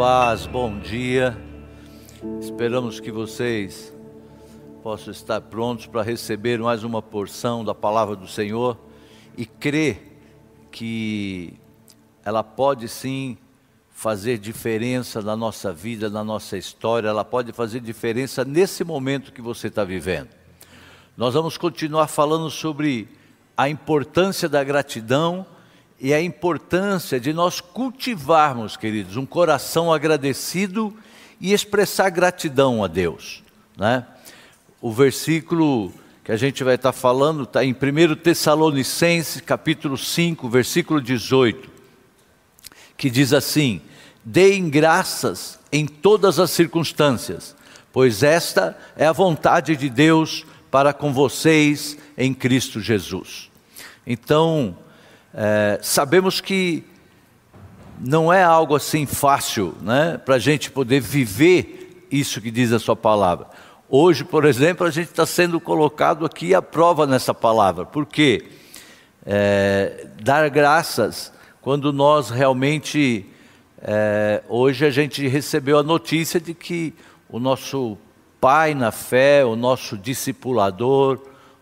paz, bom dia. Esperamos que vocês possam estar prontos para receber mais uma porção da palavra do Senhor e crer que ela pode sim fazer diferença na nossa vida, na nossa história, ela pode fazer diferença nesse momento que você está vivendo. Nós vamos continuar falando sobre a importância da gratidão e a importância de nós cultivarmos, queridos, um coração agradecido e expressar gratidão a Deus. Né? O versículo que a gente vai estar falando está em 1 Tessalonicenses, capítulo 5, versículo 18, que diz assim: Deem graças em todas as circunstâncias, pois esta é a vontade de Deus para com vocês em Cristo Jesus. Então, é, sabemos que não é algo assim fácil né, para a gente poder viver isso que diz a sua palavra. Hoje, por exemplo, a gente está sendo colocado aqui à prova nessa palavra, porque é, dar graças quando nós realmente. É, hoje a gente recebeu a notícia de que o nosso pai na fé, o nosso discipulador,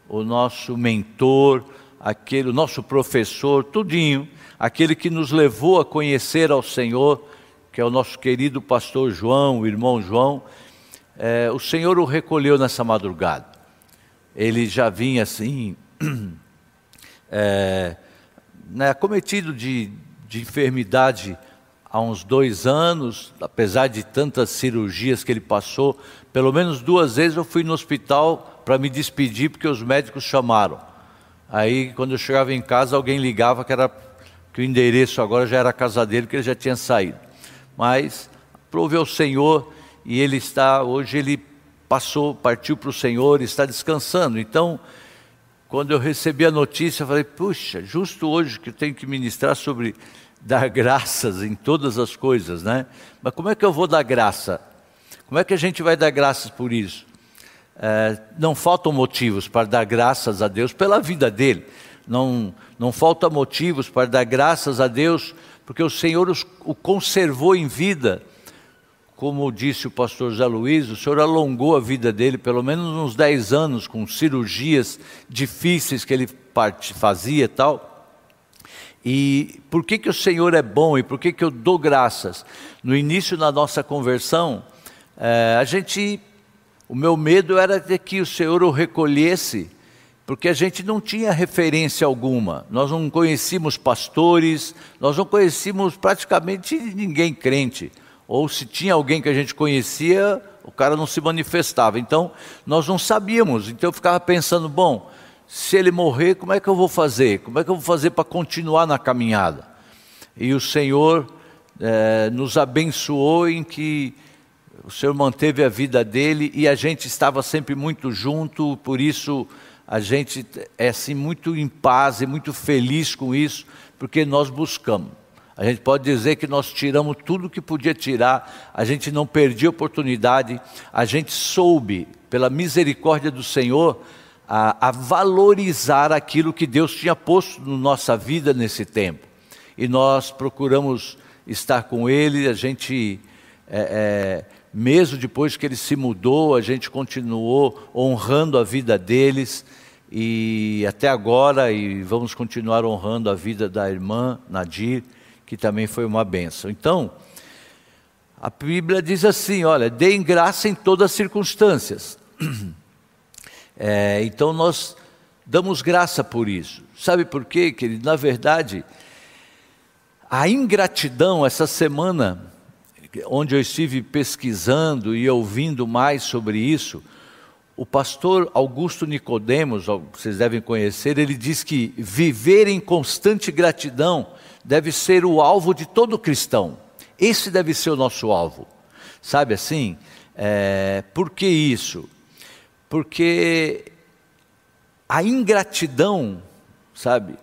o nosso mentor, aquele, nosso professor, tudinho, aquele que nos levou a conhecer ao Senhor, que é o nosso querido pastor João, o irmão João, é, o Senhor o recolheu nessa madrugada. Ele já vinha assim, é, né, de, de enfermidade há uns dois anos, apesar de tantas cirurgias que ele passou, pelo menos duas vezes eu fui no hospital para me despedir, porque os médicos chamaram. Aí, quando eu chegava em casa, alguém ligava que, era, que o endereço agora já era a casa dele, porque ele já tinha saído. Mas, prove ao Senhor, e ele está, hoje ele passou, partiu para o Senhor, está descansando. Então, quando eu recebi a notícia, falei, puxa, justo hoje que eu tenho que ministrar sobre dar graças em todas as coisas, né? Mas como é que eu vou dar graça? Como é que a gente vai dar graças por isso? É, não faltam motivos para dar graças a Deus pela vida dele. Não, não falta motivos para dar graças a Deus, porque o Senhor os, o conservou em vida. Como disse o pastor Zé Luiz, o Senhor alongou a vida dele pelo menos uns 10 anos, com cirurgias difíceis que ele fazia e tal. E por que, que o Senhor é bom e por que, que eu dou graças? No início da nossa conversão, é, a gente o meu medo era de que o Senhor o recolhesse, porque a gente não tinha referência alguma. Nós não conhecíamos pastores, nós não conhecíamos praticamente ninguém crente. Ou se tinha alguém que a gente conhecia, o cara não se manifestava. Então, nós não sabíamos. Então, eu ficava pensando: bom, se ele morrer, como é que eu vou fazer? Como é que eu vou fazer para continuar na caminhada? E o Senhor é, nos abençoou em que o Senhor manteve a vida dele e a gente estava sempre muito junto, por isso a gente é assim muito em paz e muito feliz com isso, porque nós buscamos. A gente pode dizer que nós tiramos tudo que podia tirar, a gente não perdia oportunidade, a gente soube, pela misericórdia do Senhor, a, a valorizar aquilo que Deus tinha posto na nossa vida nesse tempo. E nós procuramos estar com Ele, a gente é, é, mesmo depois que ele se mudou, a gente continuou honrando a vida deles e até agora, e vamos continuar honrando a vida da irmã Nadir, que também foi uma benção. Então, a Bíblia diz assim: olha, deem graça em todas as circunstâncias. É, então nós damos graça por isso. Sabe por quê, querido? Na verdade, a ingratidão, essa semana, onde eu estive pesquisando e ouvindo mais sobre isso, o pastor Augusto Nicodemos, vocês devem conhecer, ele diz que viver em constante gratidão deve ser o alvo de todo cristão. Esse deve ser o nosso alvo. Sabe assim? É, por que isso? Porque a ingratidão, sabe,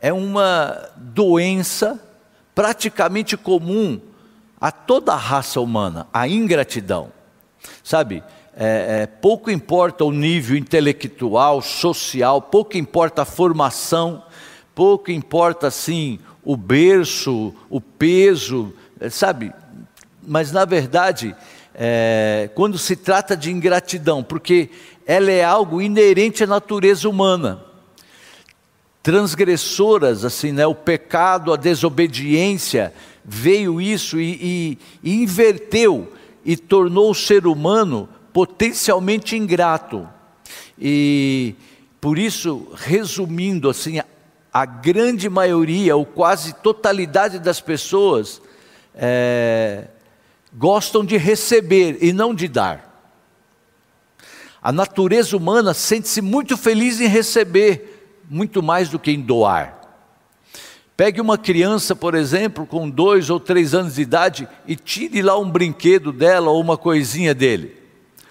é uma doença praticamente comum a toda a raça humana, a ingratidão. Sabe, é, é, pouco importa o nível intelectual, social, pouco importa a formação, pouco importa assim o berço, o peso, é, sabe? mas na verdade, é, quando se trata de ingratidão, porque ela é algo inerente à natureza humana. Transgressoras, assim, né? O pecado, a desobediência, veio isso e, e, e inverteu e tornou o ser humano potencialmente ingrato. E por isso, resumindo assim, a grande maioria, ou quase totalidade das pessoas, é, gostam de receber e não de dar. A natureza humana sente-se muito feliz em receber, muito mais do que em doar. Pegue uma criança, por exemplo, com dois ou três anos de idade e tire lá um brinquedo dela ou uma coisinha dele.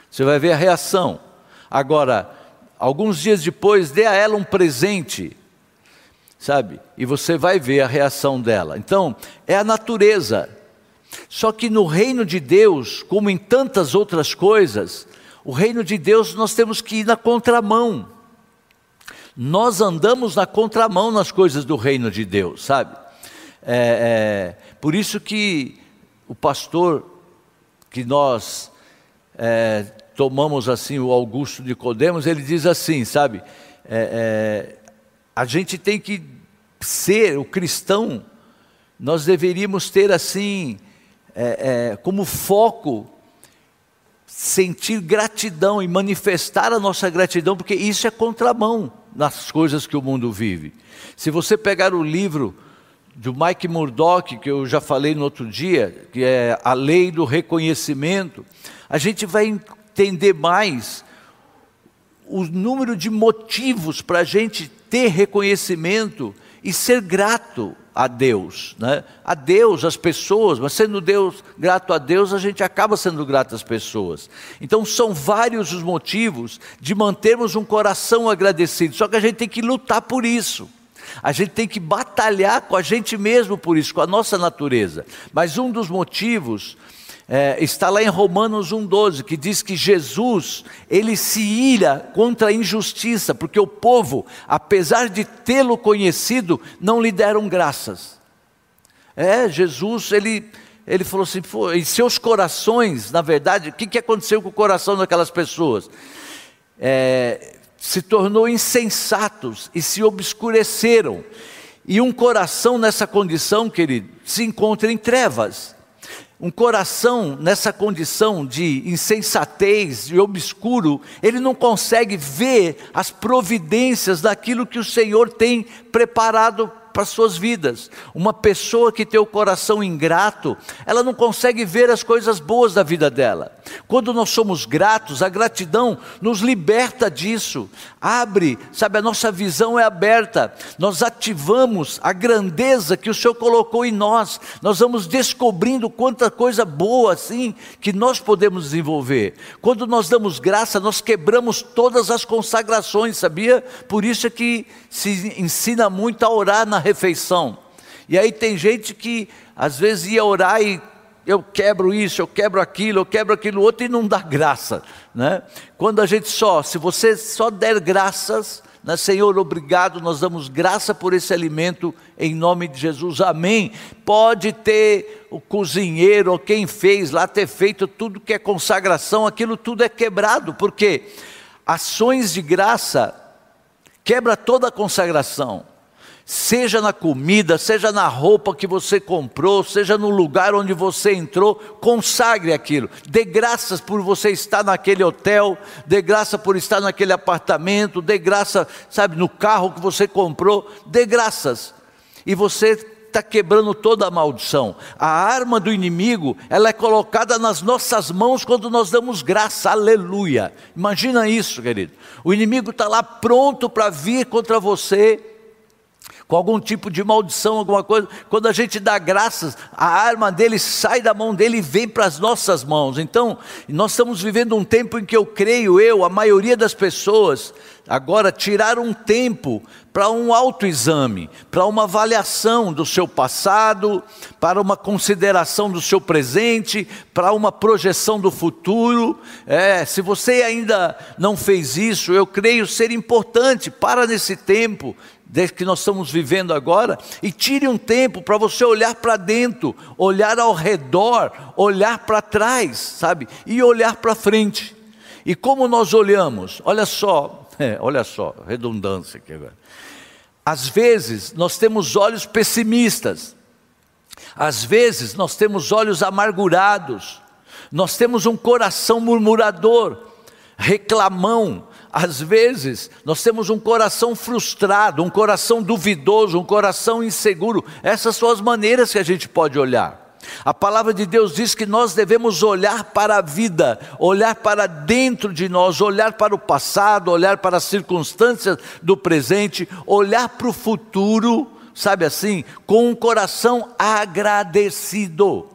Você vai ver a reação. Agora, alguns dias depois, dê a ela um presente, sabe? E você vai ver a reação dela. Então, é a natureza. Só que no reino de Deus, como em tantas outras coisas, o reino de Deus nós temos que ir na contramão. Nós andamos na contramão nas coisas do reino de Deus, sabe? É, é, por isso que o pastor que nós é, tomamos assim o Augusto de Codemos, ele diz assim, sabe? É, é, a gente tem que ser o cristão, nós deveríamos ter assim, é, como foco, sentir gratidão e manifestar a nossa gratidão, porque isso é contramão nas coisas que o mundo vive. Se você pegar o livro do Mike Murdock, que eu já falei no outro dia, que é A Lei do Reconhecimento, a gente vai entender mais o número de motivos para a gente ter reconhecimento e ser grato a Deus, né? a Deus, às pessoas, mas sendo Deus grato a Deus, a gente acaba sendo grato às pessoas. Então são vários os motivos de mantermos um coração agradecido, só que a gente tem que lutar por isso. A gente tem que batalhar com a gente mesmo por isso, com a nossa natureza. Mas um dos motivos é, está lá em Romanos 1,12, que diz que Jesus, ele se ira contra a injustiça, porque o povo, apesar de tê-lo conhecido, não lhe deram graças. É, Jesus, ele, ele falou assim, em seus corações, na verdade, o que, que aconteceu com o coração daquelas pessoas? É, se tornou insensatos e se obscureceram. E um coração nessa condição, querido, se encontra em trevas. Um coração nessa condição de insensatez e obscuro, ele não consegue ver as providências daquilo que o Senhor tem preparado para as suas vidas. Uma pessoa que tem o coração ingrato, ela não consegue ver as coisas boas da vida dela. Quando nós somos gratos, a gratidão nos liberta disso, abre, sabe, a nossa visão é aberta, nós ativamos a grandeza que o Senhor colocou em nós, nós vamos descobrindo quanta coisa boa assim que nós podemos desenvolver. Quando nós damos graça, nós quebramos todas as consagrações, sabia? Por isso é que se ensina muito a orar na refeição. E aí tem gente que às vezes ia orar e eu quebro isso, eu quebro aquilo, eu quebro aquilo outro e não dá graça, né? Quando a gente só, se você só der graças, né, Senhor, obrigado, nós damos graça por esse alimento em nome de Jesus, amém. Pode ter o cozinheiro ou quem fez lá ter feito tudo que é consagração, aquilo tudo é quebrado, porque ações de graça quebra toda a consagração seja na comida, seja na roupa que você comprou, seja no lugar onde você entrou, consagre aquilo. Dê graças por você estar naquele hotel, dê graça por estar naquele apartamento, dê graça, sabe, no carro que você comprou, dê graças. E você está quebrando toda a maldição. A arma do inimigo, ela é colocada nas nossas mãos quando nós damos graça, aleluia. Imagina isso, querido. O inimigo está lá pronto para vir contra você com algum tipo de maldição, alguma coisa, quando a gente dá graças, a arma dele sai da mão dele e vem para as nossas mãos. Então, nós estamos vivendo um tempo em que eu creio, eu, a maioria das pessoas, agora tiraram um tempo para um autoexame, para uma avaliação do seu passado, para uma consideração do seu presente, para uma projeção do futuro. É, se você ainda não fez isso, eu creio ser importante, para nesse tempo, que nós estamos vivendo agora, e tire um tempo para você olhar para dentro, olhar ao redor, olhar para trás, sabe? E olhar para frente. E como nós olhamos? Olha só, é, olha só, redundância aqui agora. Às vezes nós temos olhos pessimistas, às vezes nós temos olhos amargurados, nós temos um coração murmurador, reclamão, às vezes nós temos um coração frustrado, um coração duvidoso, um coração inseguro. Essas são as maneiras que a gente pode olhar. A palavra de Deus diz que nós devemos olhar para a vida, olhar para dentro de nós, olhar para o passado, olhar para as circunstâncias do presente, olhar para o futuro, sabe assim, com um coração agradecido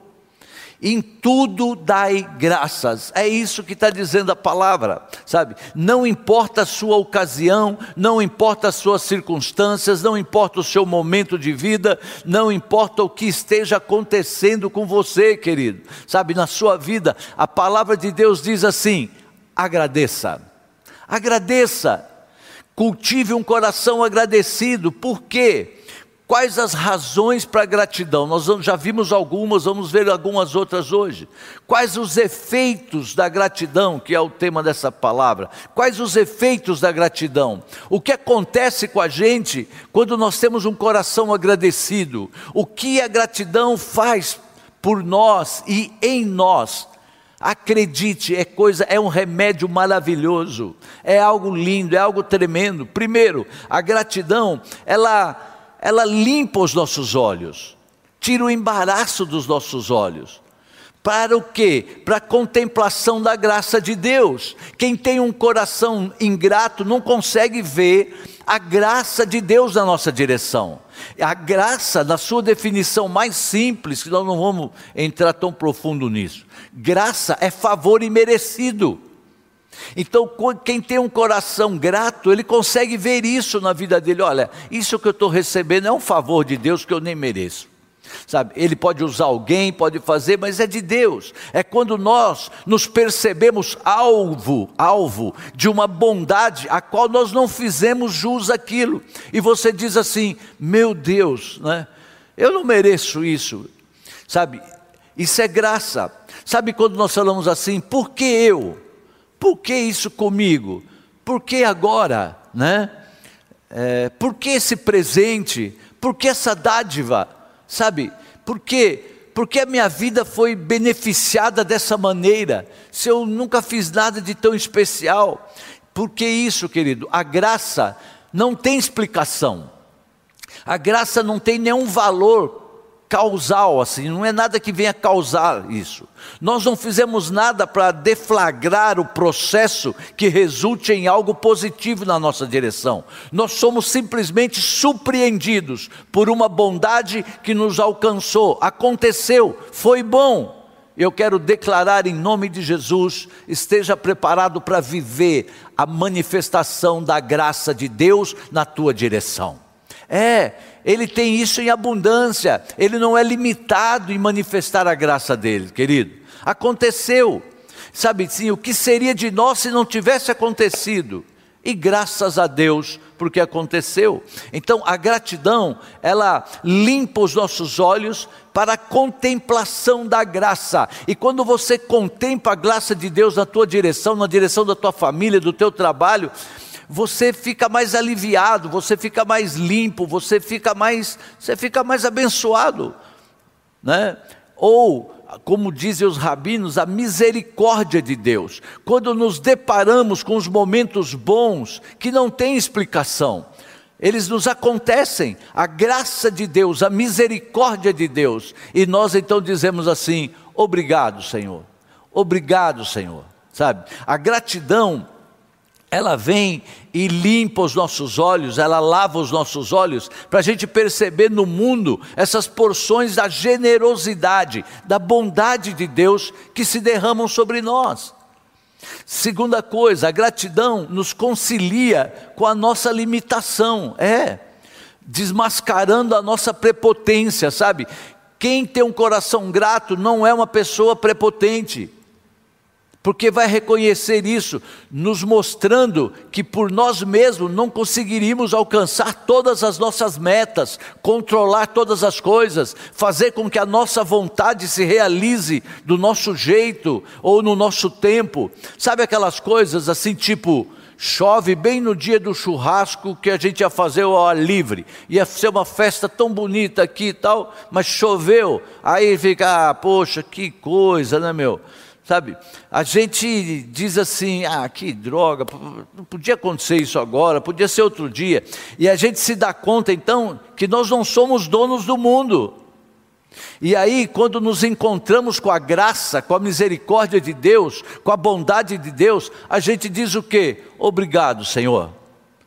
em tudo dai graças. É isso que está dizendo a palavra, sabe? Não importa a sua ocasião, não importa as suas circunstâncias, não importa o seu momento de vida, não importa o que esteja acontecendo com você, querido, sabe? Na sua vida, a palavra de Deus diz assim: agradeça, agradeça, cultive um coração agradecido, por quê? Quais as razões para a gratidão? Nós já vimos algumas, vamos ver algumas outras hoje. Quais os efeitos da gratidão, que é o tema dessa palavra? Quais os efeitos da gratidão? O que acontece com a gente quando nós temos um coração agradecido? O que a gratidão faz por nós e em nós? Acredite, é coisa, é um remédio maravilhoso, é algo lindo, é algo tremendo. Primeiro, a gratidão, ela ela limpa os nossos olhos, tira o embaraço dos nossos olhos. Para o quê? Para a contemplação da graça de Deus. Quem tem um coração ingrato não consegue ver a graça de Deus na nossa direção. A graça, na sua definição mais simples, que nós não vamos entrar tão profundo nisso. Graça é favor imerecido. Então, quem tem um coração grato, ele consegue ver isso na vida dele. Olha, isso que eu estou recebendo é um favor de Deus que eu nem mereço. Sabe, ele pode usar alguém, pode fazer, mas é de Deus. É quando nós nos percebemos alvo, alvo de uma bondade a qual nós não fizemos jus aquilo. E você diz assim: "Meu Deus, né? Eu não mereço isso". Sabe? Isso é graça. Sabe quando nós falamos assim: "Por que eu?" Por que isso comigo? Por que agora? Né? É, por que esse presente? Por que essa dádiva? Sabe? Por quê? Porque a minha vida foi beneficiada dessa maneira, se eu nunca fiz nada de tão especial. Por que isso, querido? A graça não tem explicação. A graça não tem nenhum valor causal, assim, não é nada que venha causar isso. Nós não fizemos nada para deflagrar o processo que resulte em algo positivo na nossa direção. Nós somos simplesmente surpreendidos por uma bondade que nos alcançou, aconteceu, foi bom. Eu quero declarar em nome de Jesus: esteja preparado para viver a manifestação da graça de Deus na tua direção. É, ele tem isso em abundância, ele não é limitado em manifestar a graça dele, querido. Aconteceu, sabe sim, o que seria de nós se não tivesse acontecido? E graças a Deus, porque aconteceu. Então a gratidão, ela limpa os nossos olhos para a contemplação da graça. E quando você contempla a graça de Deus na tua direção, na direção da tua família, do teu trabalho, você fica mais aliviado, você fica mais limpo, você fica mais, você fica mais abençoado, né? Ou como dizem os rabinos, a misericórdia de Deus. Quando nos deparamos com os momentos bons que não têm explicação, eles nos acontecem, a graça de Deus, a misericórdia de Deus, e nós então dizemos assim: obrigado, Senhor, obrigado, Senhor, sabe? A gratidão ela vem e limpa os nossos olhos, ela lava os nossos olhos, para a gente perceber no mundo essas porções da generosidade, da bondade de Deus que se derramam sobre nós. Segunda coisa, a gratidão nos concilia com a nossa limitação, é, desmascarando a nossa prepotência, sabe? Quem tem um coração grato não é uma pessoa prepotente. Porque vai reconhecer isso, nos mostrando que por nós mesmos não conseguiríamos alcançar todas as nossas metas, controlar todas as coisas, fazer com que a nossa vontade se realize do nosso jeito ou no nosso tempo. Sabe aquelas coisas assim, tipo, chove bem no dia do churrasco que a gente ia fazer ao ar livre. Ia ser uma festa tão bonita aqui e tal, mas choveu. Aí fica, ah, poxa, que coisa, né, meu? Sabe, a gente diz assim: ah, que droga, não podia acontecer isso agora, podia ser outro dia. E a gente se dá conta então que nós não somos donos do mundo. E aí, quando nos encontramos com a graça, com a misericórdia de Deus, com a bondade de Deus, a gente diz o quê? Obrigado, Senhor.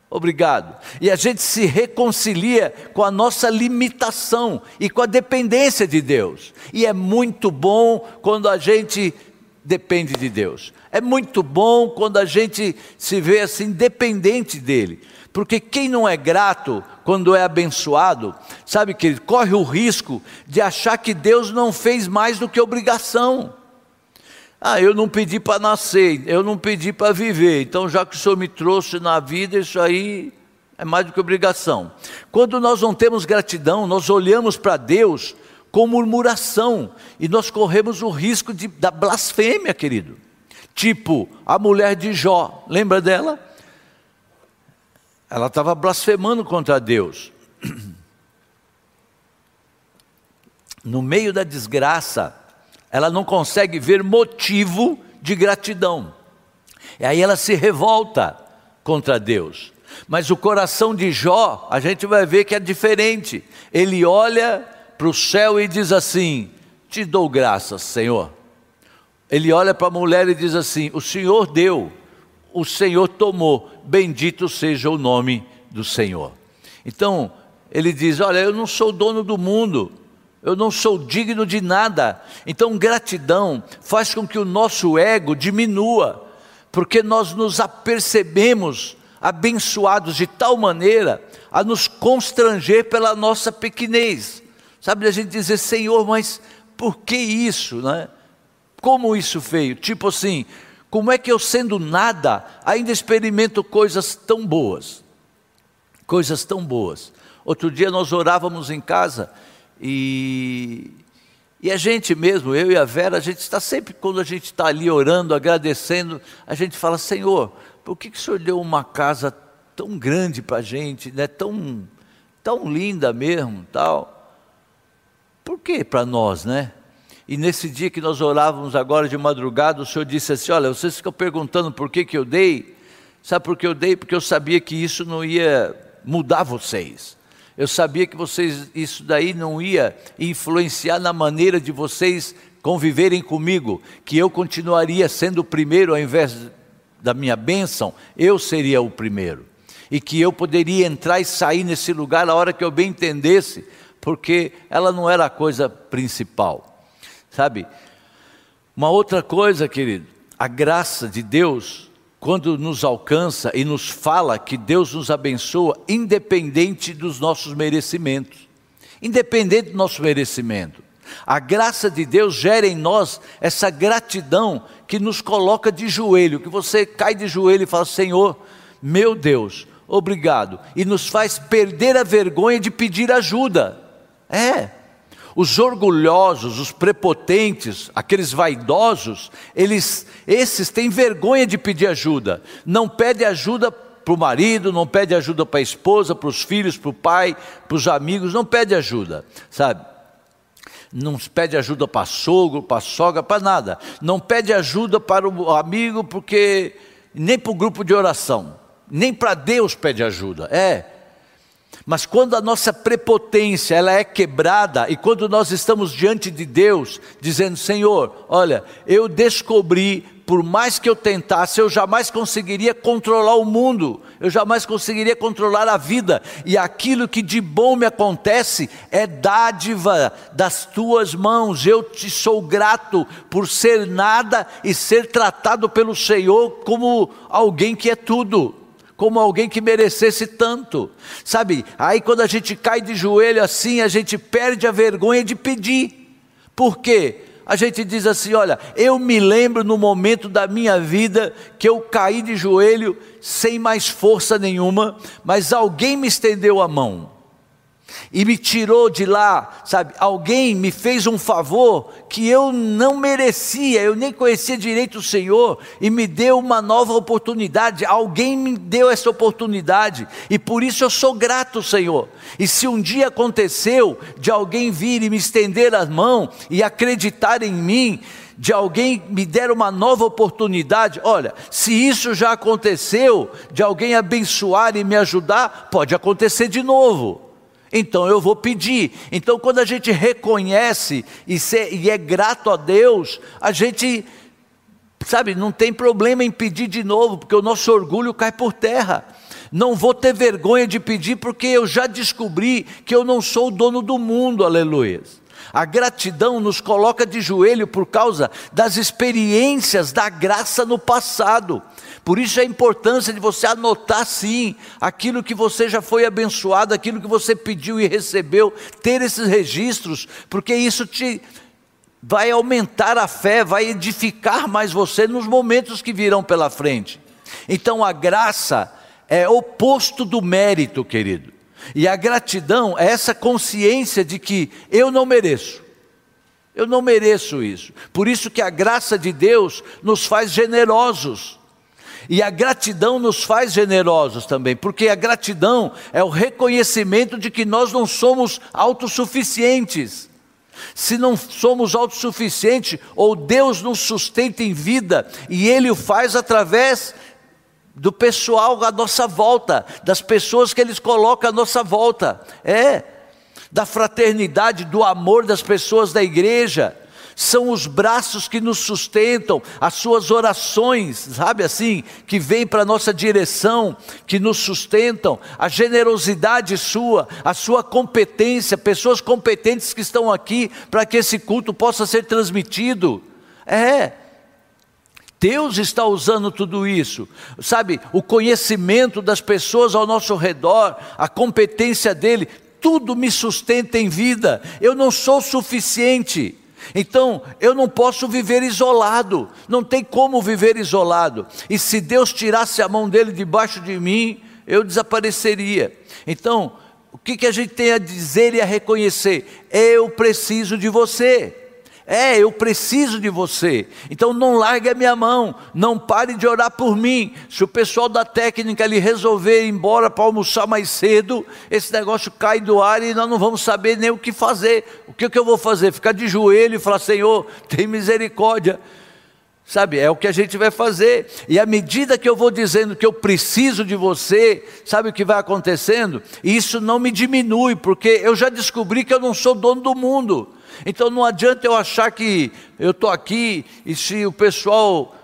Obrigado. E a gente se reconcilia com a nossa limitação e com a dependência de Deus. E é muito bom quando a gente depende de Deus. É muito bom quando a gente se vê assim dependente dele. Porque quem não é grato quando é abençoado, sabe que ele corre o risco de achar que Deus não fez mais do que obrigação. Ah, eu não pedi para nascer, eu não pedi para viver, então já que o Senhor me trouxe na vida, isso aí é mais do que obrigação. Quando nós não temos gratidão, nós olhamos para Deus com murmuração, e nós corremos o risco de, da blasfêmia, querido. Tipo, a mulher de Jó, lembra dela? Ela estava blasfemando contra Deus. No meio da desgraça, ela não consegue ver motivo de gratidão. E aí ela se revolta contra Deus. Mas o coração de Jó, a gente vai ver que é diferente. Ele olha para o céu e diz assim: Te dou graças, Senhor. Ele olha para a mulher e diz assim: O Senhor deu, o Senhor tomou, bendito seja o nome do Senhor. Então, ele diz: Olha, eu não sou dono do mundo, eu não sou digno de nada. Então, gratidão faz com que o nosso ego diminua, porque nós nos apercebemos abençoados de tal maneira a nos constranger pela nossa pequenez. Sabe, a gente dizer, Senhor, mas por que isso, né? Como isso veio? Tipo assim, como é que eu sendo nada ainda experimento coisas tão boas? Coisas tão boas. Outro dia nós orávamos em casa e, e a gente mesmo, eu e a Vera, a gente está sempre, quando a gente está ali orando, agradecendo, a gente fala, Senhor, por que, que o Senhor deu uma casa tão grande para a gente, né? tão, tão linda mesmo, tal? Por que para nós, né? E nesse dia que nós orávamos agora de madrugada, o Senhor disse assim: Olha, vocês ficam perguntando por que, que eu dei. Sabe por que eu dei? Porque eu sabia que isso não ia mudar vocês. Eu sabia que vocês, isso daí não ia influenciar na maneira de vocês conviverem comigo, que eu continuaria sendo o primeiro ao invés da minha bênção, eu seria o primeiro. E que eu poderia entrar e sair nesse lugar a hora que eu bem entendesse, porque ela não era a coisa principal, sabe? Uma outra coisa, querido, a graça de Deus, quando nos alcança e nos fala que Deus nos abençoa, independente dos nossos merecimentos, independente do nosso merecimento. A graça de Deus gera em nós essa gratidão que nos coloca de joelho, que você cai de joelho e fala: Senhor, meu Deus, obrigado, e nos faz perder a vergonha de pedir ajuda. É. Os orgulhosos, os prepotentes, aqueles vaidosos, eles, esses têm vergonha de pedir ajuda. Não pede ajuda para o marido, não pede ajuda para a esposa, para os filhos, para o pai, para os amigos, não pede ajuda, sabe? Não pede ajuda para sogro, para sogra, para nada. Não pede ajuda para o amigo, porque nem para o grupo de oração, nem para Deus pede ajuda. É, mas quando a nossa prepotência ela é quebrada e quando nós estamos diante de Deus, dizendo: Senhor, olha, eu descobri, por mais que eu tentasse, eu jamais conseguiria controlar o mundo, eu jamais conseguiria controlar a vida, e aquilo que de bom me acontece é dádiva das tuas mãos. Eu te sou grato por ser nada e ser tratado pelo Senhor como alguém que é tudo como alguém que merecesse tanto, sabe? Aí quando a gente cai de joelho assim, a gente perde a vergonha de pedir, por quê? A gente diz assim: olha, eu me lembro no momento da minha vida que eu caí de joelho sem mais força nenhuma, mas alguém me estendeu a mão e me tirou de lá, sabe? Alguém me fez um favor que eu não merecia, eu nem conhecia direito o Senhor e me deu uma nova oportunidade. Alguém me deu essa oportunidade e por isso eu sou grato, Senhor. E se um dia aconteceu de alguém vir e me estender a mão e acreditar em mim, de alguém me der uma nova oportunidade, olha, se isso já aconteceu, de alguém abençoar e me ajudar, pode acontecer de novo. Então eu vou pedir. Então, quando a gente reconhece e, ser, e é grato a Deus, a gente, sabe, não tem problema em pedir de novo, porque o nosso orgulho cai por terra. Não vou ter vergonha de pedir, porque eu já descobri que eu não sou o dono do mundo, aleluia. A gratidão nos coloca de joelho por causa das experiências da graça no passado. Por isso a importância de você anotar sim aquilo que você já foi abençoado, aquilo que você pediu e recebeu, ter esses registros, porque isso te vai aumentar a fé, vai edificar mais você nos momentos que virão pela frente. Então a graça é oposto do mérito, querido. E a gratidão é essa consciência de que eu não mereço. Eu não mereço isso. Por isso que a graça de Deus nos faz generosos. E a gratidão nos faz generosos também, porque a gratidão é o reconhecimento de que nós não somos autossuficientes. Se não somos autossuficientes, ou Deus nos sustenta em vida, e Ele o faz através do pessoal à nossa volta, das pessoas que Ele coloca à nossa volta, é, da fraternidade, do amor das pessoas da igreja são os braços que nos sustentam, as suas orações, sabe assim, que vêm para a nossa direção, que nos sustentam, a generosidade sua, a sua competência, pessoas competentes que estão aqui para que esse culto possa ser transmitido. É. Deus está usando tudo isso, sabe? O conhecimento das pessoas ao nosso redor, a competência dele, tudo me sustenta em vida. Eu não sou suficiente. Então, eu não posso viver isolado, não tem como viver isolado. E se Deus tirasse a mão dele debaixo de mim, eu desapareceria. Então, o que, que a gente tem a dizer e a reconhecer? Eu preciso de você. É, eu preciso de você. Então não largue a minha mão, não pare de orar por mim. Se o pessoal da técnica ali resolver ir embora para almoçar mais cedo, esse negócio cai do ar e nós não vamos saber nem o que fazer. O que, que eu vou fazer? Ficar de joelho e falar: Senhor, tem misericórdia. Sabe, é o que a gente vai fazer. E à medida que eu vou dizendo que eu preciso de você, sabe o que vai acontecendo? Isso não me diminui, porque eu já descobri que eu não sou dono do mundo. Então não adianta eu achar que eu estou aqui e se o pessoal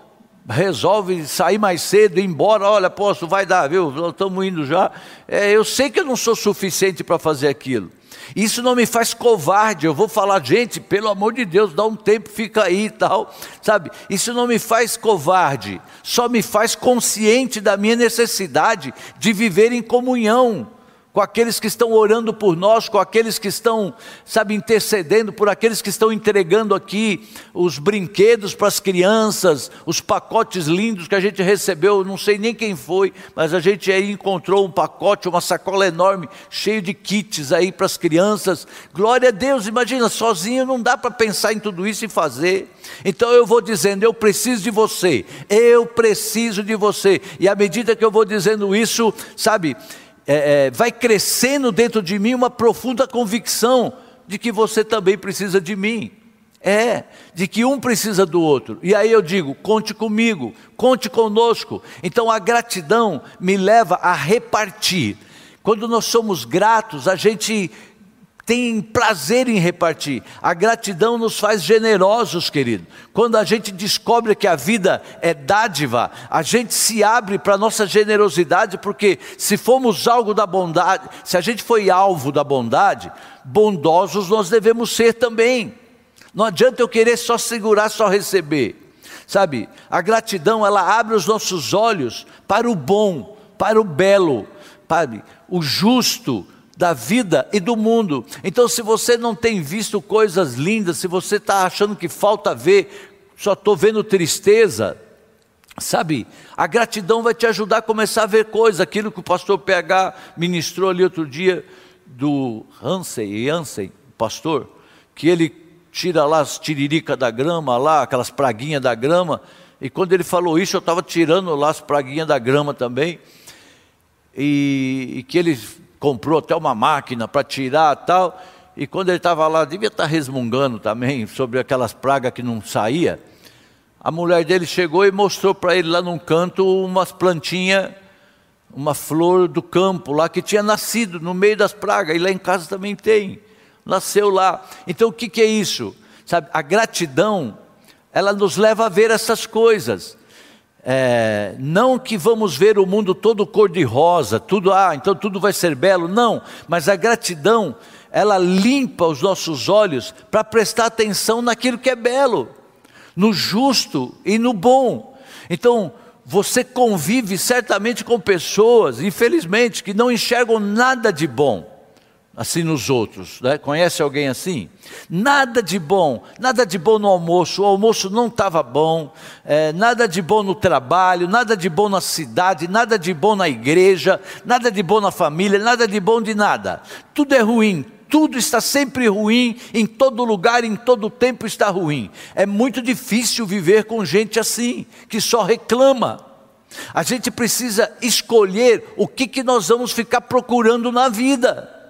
resolve sair mais cedo, ir embora, olha, posso, vai dar, viu? Estamos indo já. É, eu sei que eu não sou suficiente para fazer aquilo. Isso não me faz covarde. Eu vou falar, gente, pelo amor de Deus, dá um tempo, fica aí e tal, sabe? Isso não me faz covarde, só me faz consciente da minha necessidade de viver em comunhão com aqueles que estão orando por nós, com aqueles que estão, sabe, intercedendo, por aqueles que estão entregando aqui os brinquedos para as crianças, os pacotes lindos que a gente recebeu, não sei nem quem foi, mas a gente aí encontrou um pacote, uma sacola enorme, cheio de kits aí para as crianças. Glória a Deus, imagina, sozinho não dá para pensar em tudo isso e fazer. Então eu vou dizendo, eu preciso de você, eu preciso de você. E à medida que eu vou dizendo isso, sabe, é, é, vai crescendo dentro de mim uma profunda convicção de que você também precisa de mim. É, de que um precisa do outro. E aí eu digo: conte comigo, conte conosco. Então a gratidão me leva a repartir. Quando nós somos gratos, a gente tem prazer em repartir. A gratidão nos faz generosos, querido. Quando a gente descobre que a vida é dádiva, a gente se abre para a nossa generosidade, porque se fomos algo da bondade, se a gente foi alvo da bondade, bondosos nós devemos ser também. Não adianta eu querer só segurar, só receber. Sabe, a gratidão ela abre os nossos olhos para o bom, para o belo, sabe, o justo, da vida e do mundo. Então, se você não tem visto coisas lindas, se você está achando que falta ver, só estou vendo tristeza, sabe? A gratidão vai te ajudar a começar a ver coisas. Aquilo que o pastor PH ministrou ali outro dia do Hansen, Hansen, pastor, que ele tira lá as tiririca da grama, lá, aquelas praguinhas da grama. E quando ele falou isso, eu estava tirando lá as praguinhas da grama também. E, e que ele comprou até uma máquina para tirar tal. E quando ele estava lá, devia estar tá resmungando também sobre aquelas pragas que não saía. A mulher dele chegou e mostrou para ele lá num canto umas plantinhas, uma flor do campo lá que tinha nascido no meio das pragas. E lá em casa também tem. Nasceu lá. Então o que, que é isso? Sabe, a gratidão, ela nos leva a ver essas coisas. É, não que vamos ver o mundo todo cor-de-rosa, tudo, ah, então tudo vai ser belo, não, mas a gratidão, ela limpa os nossos olhos para prestar atenção naquilo que é belo, no justo e no bom. Então, você convive certamente com pessoas, infelizmente, que não enxergam nada de bom assim nos outros. Né? Conhece alguém assim? Nada de bom, nada de bom no almoço, o almoço não estava bom, é, nada de bom no trabalho, nada de bom na cidade, nada de bom na igreja, nada de bom na família, nada de bom de nada. Tudo é ruim, tudo está sempre ruim, em todo lugar, em todo tempo está ruim. É muito difícil viver com gente assim, que só reclama. A gente precisa escolher o que, que nós vamos ficar procurando na vida.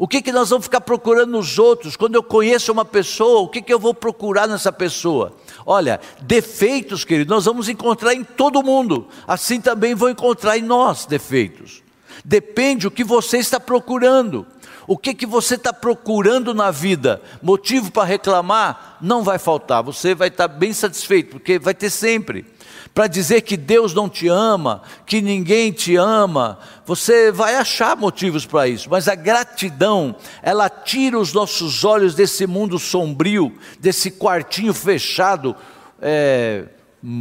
O que, que nós vamos ficar procurando nos outros? Quando eu conheço uma pessoa, o que, que eu vou procurar nessa pessoa? Olha, defeitos, querido, nós vamos encontrar em todo mundo, assim também vou encontrar em nós defeitos. Depende o que você está procurando. O que, que você está procurando na vida? Motivo para reclamar? Não vai faltar, você vai estar bem satisfeito, porque vai ter sempre para dizer que Deus não te ama, que ninguém te ama, você vai achar motivos para isso, mas a gratidão, ela tira os nossos olhos desse mundo sombrio, desse quartinho fechado, é,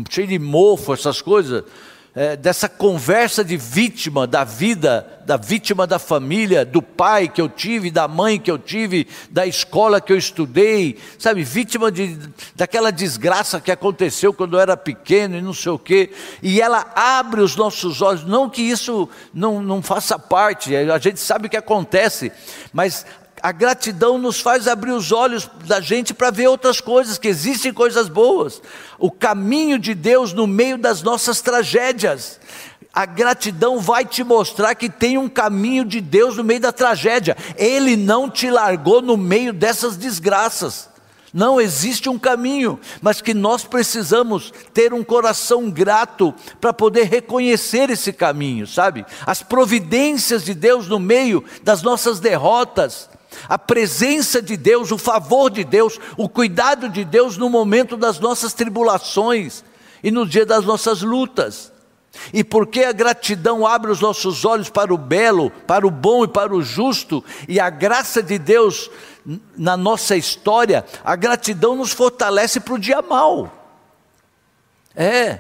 cheio de mofo, essas coisas, é, dessa conversa de vítima da vida, da vítima da família, do pai que eu tive, da mãe que eu tive, da escola que eu estudei, sabe, vítima de, daquela desgraça que aconteceu quando eu era pequeno e não sei o quê, e ela abre os nossos olhos, não que isso não, não faça parte, a gente sabe o que acontece, mas a gratidão nos faz abrir os olhos da gente para ver outras coisas, que existem coisas boas. O caminho de Deus no meio das nossas tragédias. A gratidão vai te mostrar que tem um caminho de Deus no meio da tragédia. Ele não te largou no meio dessas desgraças. Não existe um caminho, mas que nós precisamos ter um coração grato para poder reconhecer esse caminho, sabe? As providências de Deus no meio das nossas derrotas, a presença de Deus, o favor de Deus, o cuidado de Deus no momento das nossas tribulações e no dia das nossas lutas. E porque a gratidão abre os nossos olhos para o belo, para o bom e para o justo, e a graça de Deus na nossa história, a gratidão nos fortalece para o dia mal. É,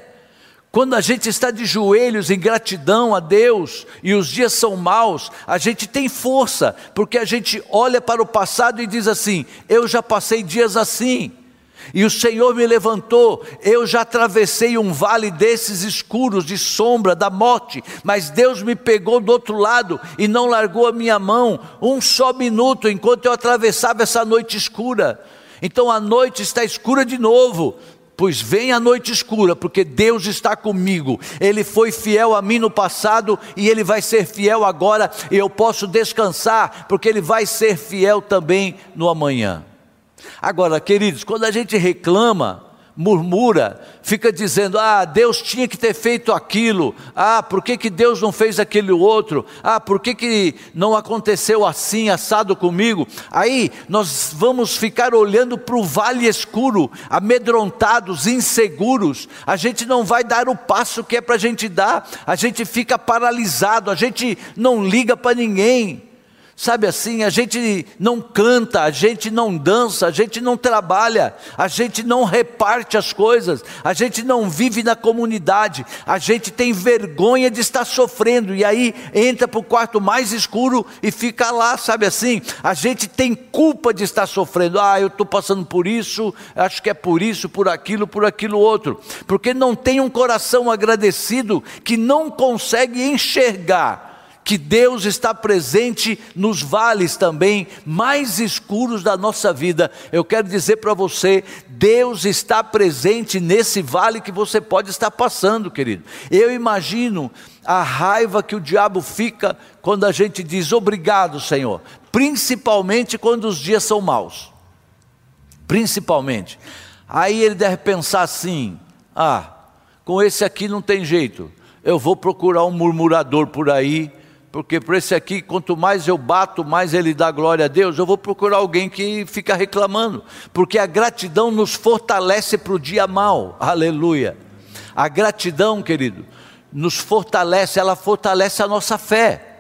quando a gente está de joelhos em gratidão a Deus e os dias são maus, a gente tem força, porque a gente olha para o passado e diz assim: eu já passei dias assim, e o Senhor me levantou, eu já atravessei um vale desses escuros, de sombra, da morte, mas Deus me pegou do outro lado e não largou a minha mão. Um só minuto enquanto eu atravessava essa noite escura. Então a noite está escura de novo, Pois vem a noite escura, porque Deus está comigo. Ele foi fiel a mim no passado e ele vai ser fiel agora, e eu posso descansar, porque ele vai ser fiel também no amanhã. Agora, queridos, quando a gente reclama, murmura, fica dizendo: ah, Deus tinha que ter feito aquilo, ah, por que, que Deus não fez aquele outro, ah, por que, que não aconteceu assim, assado comigo? Aí nós vamos ficar olhando para o vale escuro, amedrontados, inseguros, a gente não vai dar o passo que é para a gente dar, a gente fica paralisado, a gente não liga para ninguém. Sabe assim, a gente não canta, a gente não dança, a gente não trabalha, a gente não reparte as coisas, a gente não vive na comunidade, a gente tem vergonha de estar sofrendo e aí entra para o quarto mais escuro e fica lá, sabe assim? A gente tem culpa de estar sofrendo. Ah, eu estou passando por isso, acho que é por isso, por aquilo, por aquilo outro, porque não tem um coração agradecido que não consegue enxergar que Deus está presente nos vales também mais escuros da nossa vida. Eu quero dizer para você, Deus está presente nesse vale que você pode estar passando, querido. Eu imagino a raiva que o diabo fica quando a gente diz obrigado, Senhor, principalmente quando os dias são maus. Principalmente. Aí ele deve pensar assim: ah, com esse aqui não tem jeito. Eu vou procurar um murmurador por aí porque por esse aqui, quanto mais eu bato, mais ele dá glória a Deus, eu vou procurar alguém que fica reclamando, porque a gratidão nos fortalece para o dia mal, aleluia. A gratidão, querido, nos fortalece, ela fortalece a nossa fé.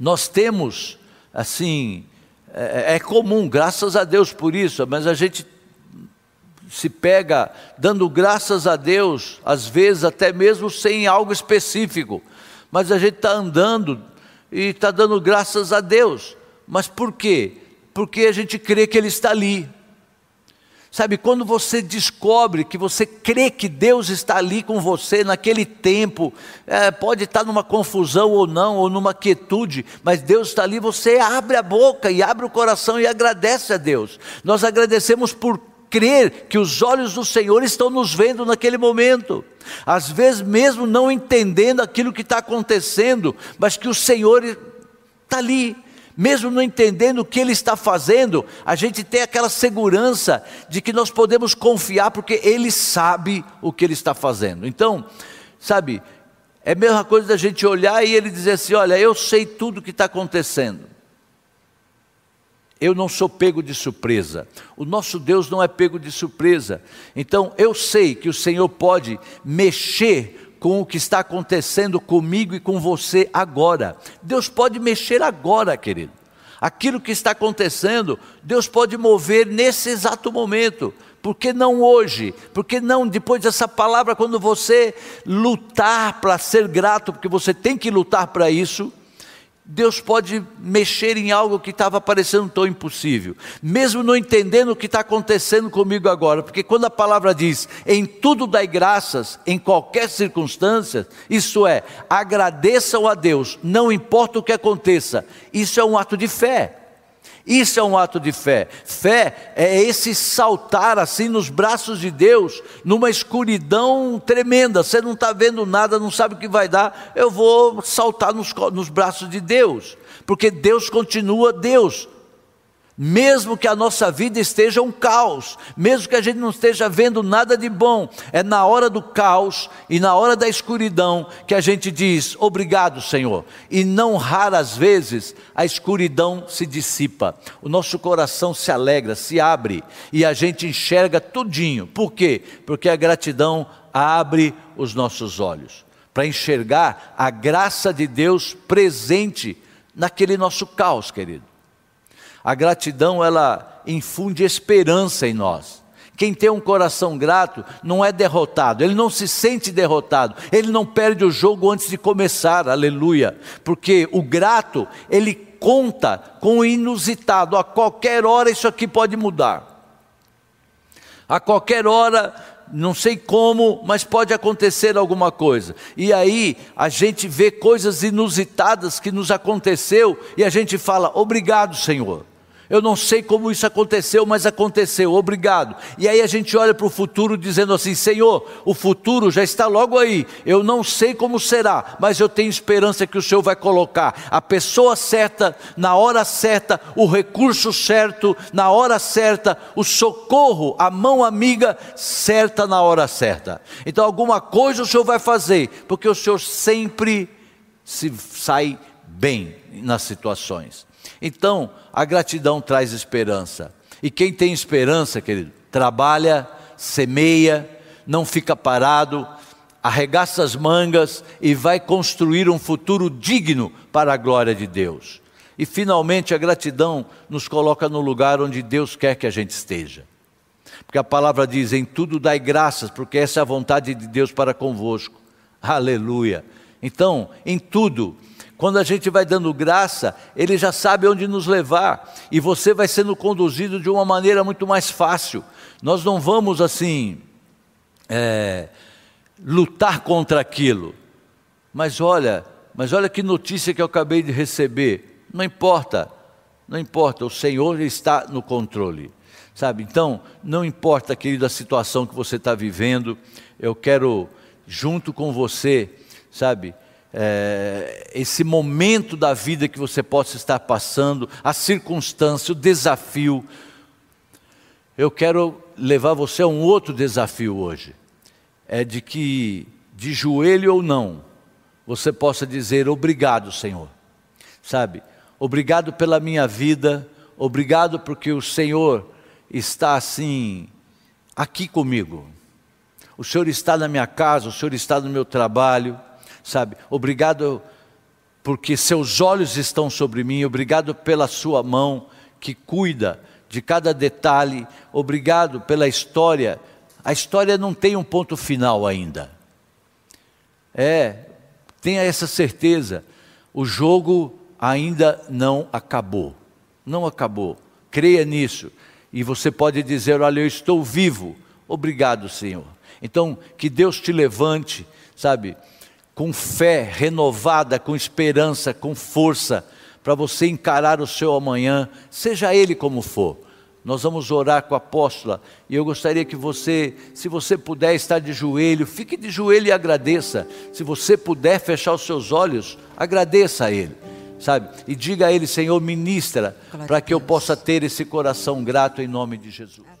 Nós temos, assim, é, é comum, graças a Deus por isso, mas a gente se pega dando graças a Deus, às vezes até mesmo sem algo específico mas a gente está andando e está dando graças a Deus. Mas por quê? Porque a gente crê que Ele está ali. Sabe, quando você descobre que você crê que Deus está ali com você naquele tempo, é, pode estar numa confusão ou não, ou numa quietude, mas Deus está ali, você abre a boca e abre o coração e agradece a Deus. Nós agradecemos por crer que os olhos do Senhor estão nos vendo naquele momento. Às vezes, mesmo não entendendo aquilo que está acontecendo, mas que o Senhor está ali, mesmo não entendendo o que Ele está fazendo, a gente tem aquela segurança de que nós podemos confiar, porque Ele sabe o que Ele está fazendo. Então, sabe, é a mesma coisa da gente olhar e Ele dizer assim: Olha, eu sei tudo o que está acontecendo. Eu não sou pego de surpresa. O nosso Deus não é pego de surpresa. Então eu sei que o Senhor pode mexer com o que está acontecendo comigo e com você agora. Deus pode mexer agora, querido. Aquilo que está acontecendo, Deus pode mover nesse exato momento. Por que não hoje? Por que não depois dessa palavra, quando você lutar para ser grato, porque você tem que lutar para isso? Deus pode mexer em algo que estava parecendo tão impossível, mesmo não entendendo o que está acontecendo comigo agora, porque quando a palavra diz em tudo dai graças, em qualquer circunstância, isso é, agradeçam a Deus, não importa o que aconteça, isso é um ato de fé. Isso é um ato de fé. Fé é esse saltar assim nos braços de Deus, numa escuridão tremenda. Você não está vendo nada, não sabe o que vai dar. Eu vou saltar nos, nos braços de Deus, porque Deus continua Deus mesmo que a nossa vida esteja um caos, mesmo que a gente não esteja vendo nada de bom, é na hora do caos e na hora da escuridão que a gente diz obrigado, Senhor. E não raras vezes a escuridão se dissipa, o nosso coração se alegra, se abre e a gente enxerga tudinho. Por quê? Porque a gratidão abre os nossos olhos para enxergar a graça de Deus presente naquele nosso caos, querido. A gratidão ela infunde esperança em nós. Quem tem um coração grato não é derrotado, ele não se sente derrotado, ele não perde o jogo antes de começar, aleluia, porque o grato, ele conta com o inusitado, a qualquer hora isso aqui pode mudar, a qualquer hora não sei como, mas pode acontecer alguma coisa. E aí a gente vê coisas inusitadas que nos aconteceu e a gente fala: "Obrigado, Senhor". Eu não sei como isso aconteceu, mas aconteceu, obrigado. E aí a gente olha para o futuro dizendo assim: Senhor, o futuro já está logo aí. Eu não sei como será, mas eu tenho esperança que o Senhor vai colocar a pessoa certa, na hora certa, o recurso certo, na hora certa, o socorro, a mão amiga certa na hora certa. Então, alguma coisa o Senhor vai fazer, porque o Senhor sempre se sai bem nas situações. Então, a gratidão traz esperança. E quem tem esperança, querido, trabalha, semeia, não fica parado, arregaça as mangas e vai construir um futuro digno para a glória de Deus. E finalmente a gratidão nos coloca no lugar onde Deus quer que a gente esteja. Porque a palavra diz: em tudo dai graças, porque essa é a vontade de Deus para convosco. Aleluia. Então, em tudo, quando a gente vai dando graça, Ele já sabe onde nos levar, e você vai sendo conduzido de uma maneira muito mais fácil. Nós não vamos assim, é, lutar contra aquilo. Mas olha, mas olha que notícia que eu acabei de receber. Não importa, não importa, o Senhor está no controle. Sabe? Então, não importa, querido, a situação que você está vivendo, eu quero, junto com você, sabe, é, esse momento da vida que você possa estar passando, a circunstância, o desafio. Eu quero levar você a um outro desafio hoje. É de que, de joelho ou não, você possa dizer obrigado, Senhor. Sabe? Obrigado pela minha vida, obrigado porque o Senhor está assim, aqui comigo. O Senhor está na minha casa, o Senhor está no meu trabalho, sabe? Obrigado porque seus olhos estão sobre mim, obrigado pela sua mão que cuida de cada detalhe, obrigado pela história. A história não tem um ponto final ainda. É, tenha essa certeza, o jogo ainda não acabou. Não acabou. Creia nisso. E você pode dizer: Olha, eu estou vivo. Obrigado, Senhor. Então, que Deus te levante, sabe, com fé renovada, com esperança, com força, para você encarar o seu amanhã, seja ele como for. Nós vamos orar com a apóstola e eu gostaria que você, se você puder estar de joelho, fique de joelho e agradeça. Se você puder fechar os seus olhos, agradeça a Ele sabe? E diga a Ele, Senhor, ministra, para que eu possa ter esse coração grato em nome de Jesus.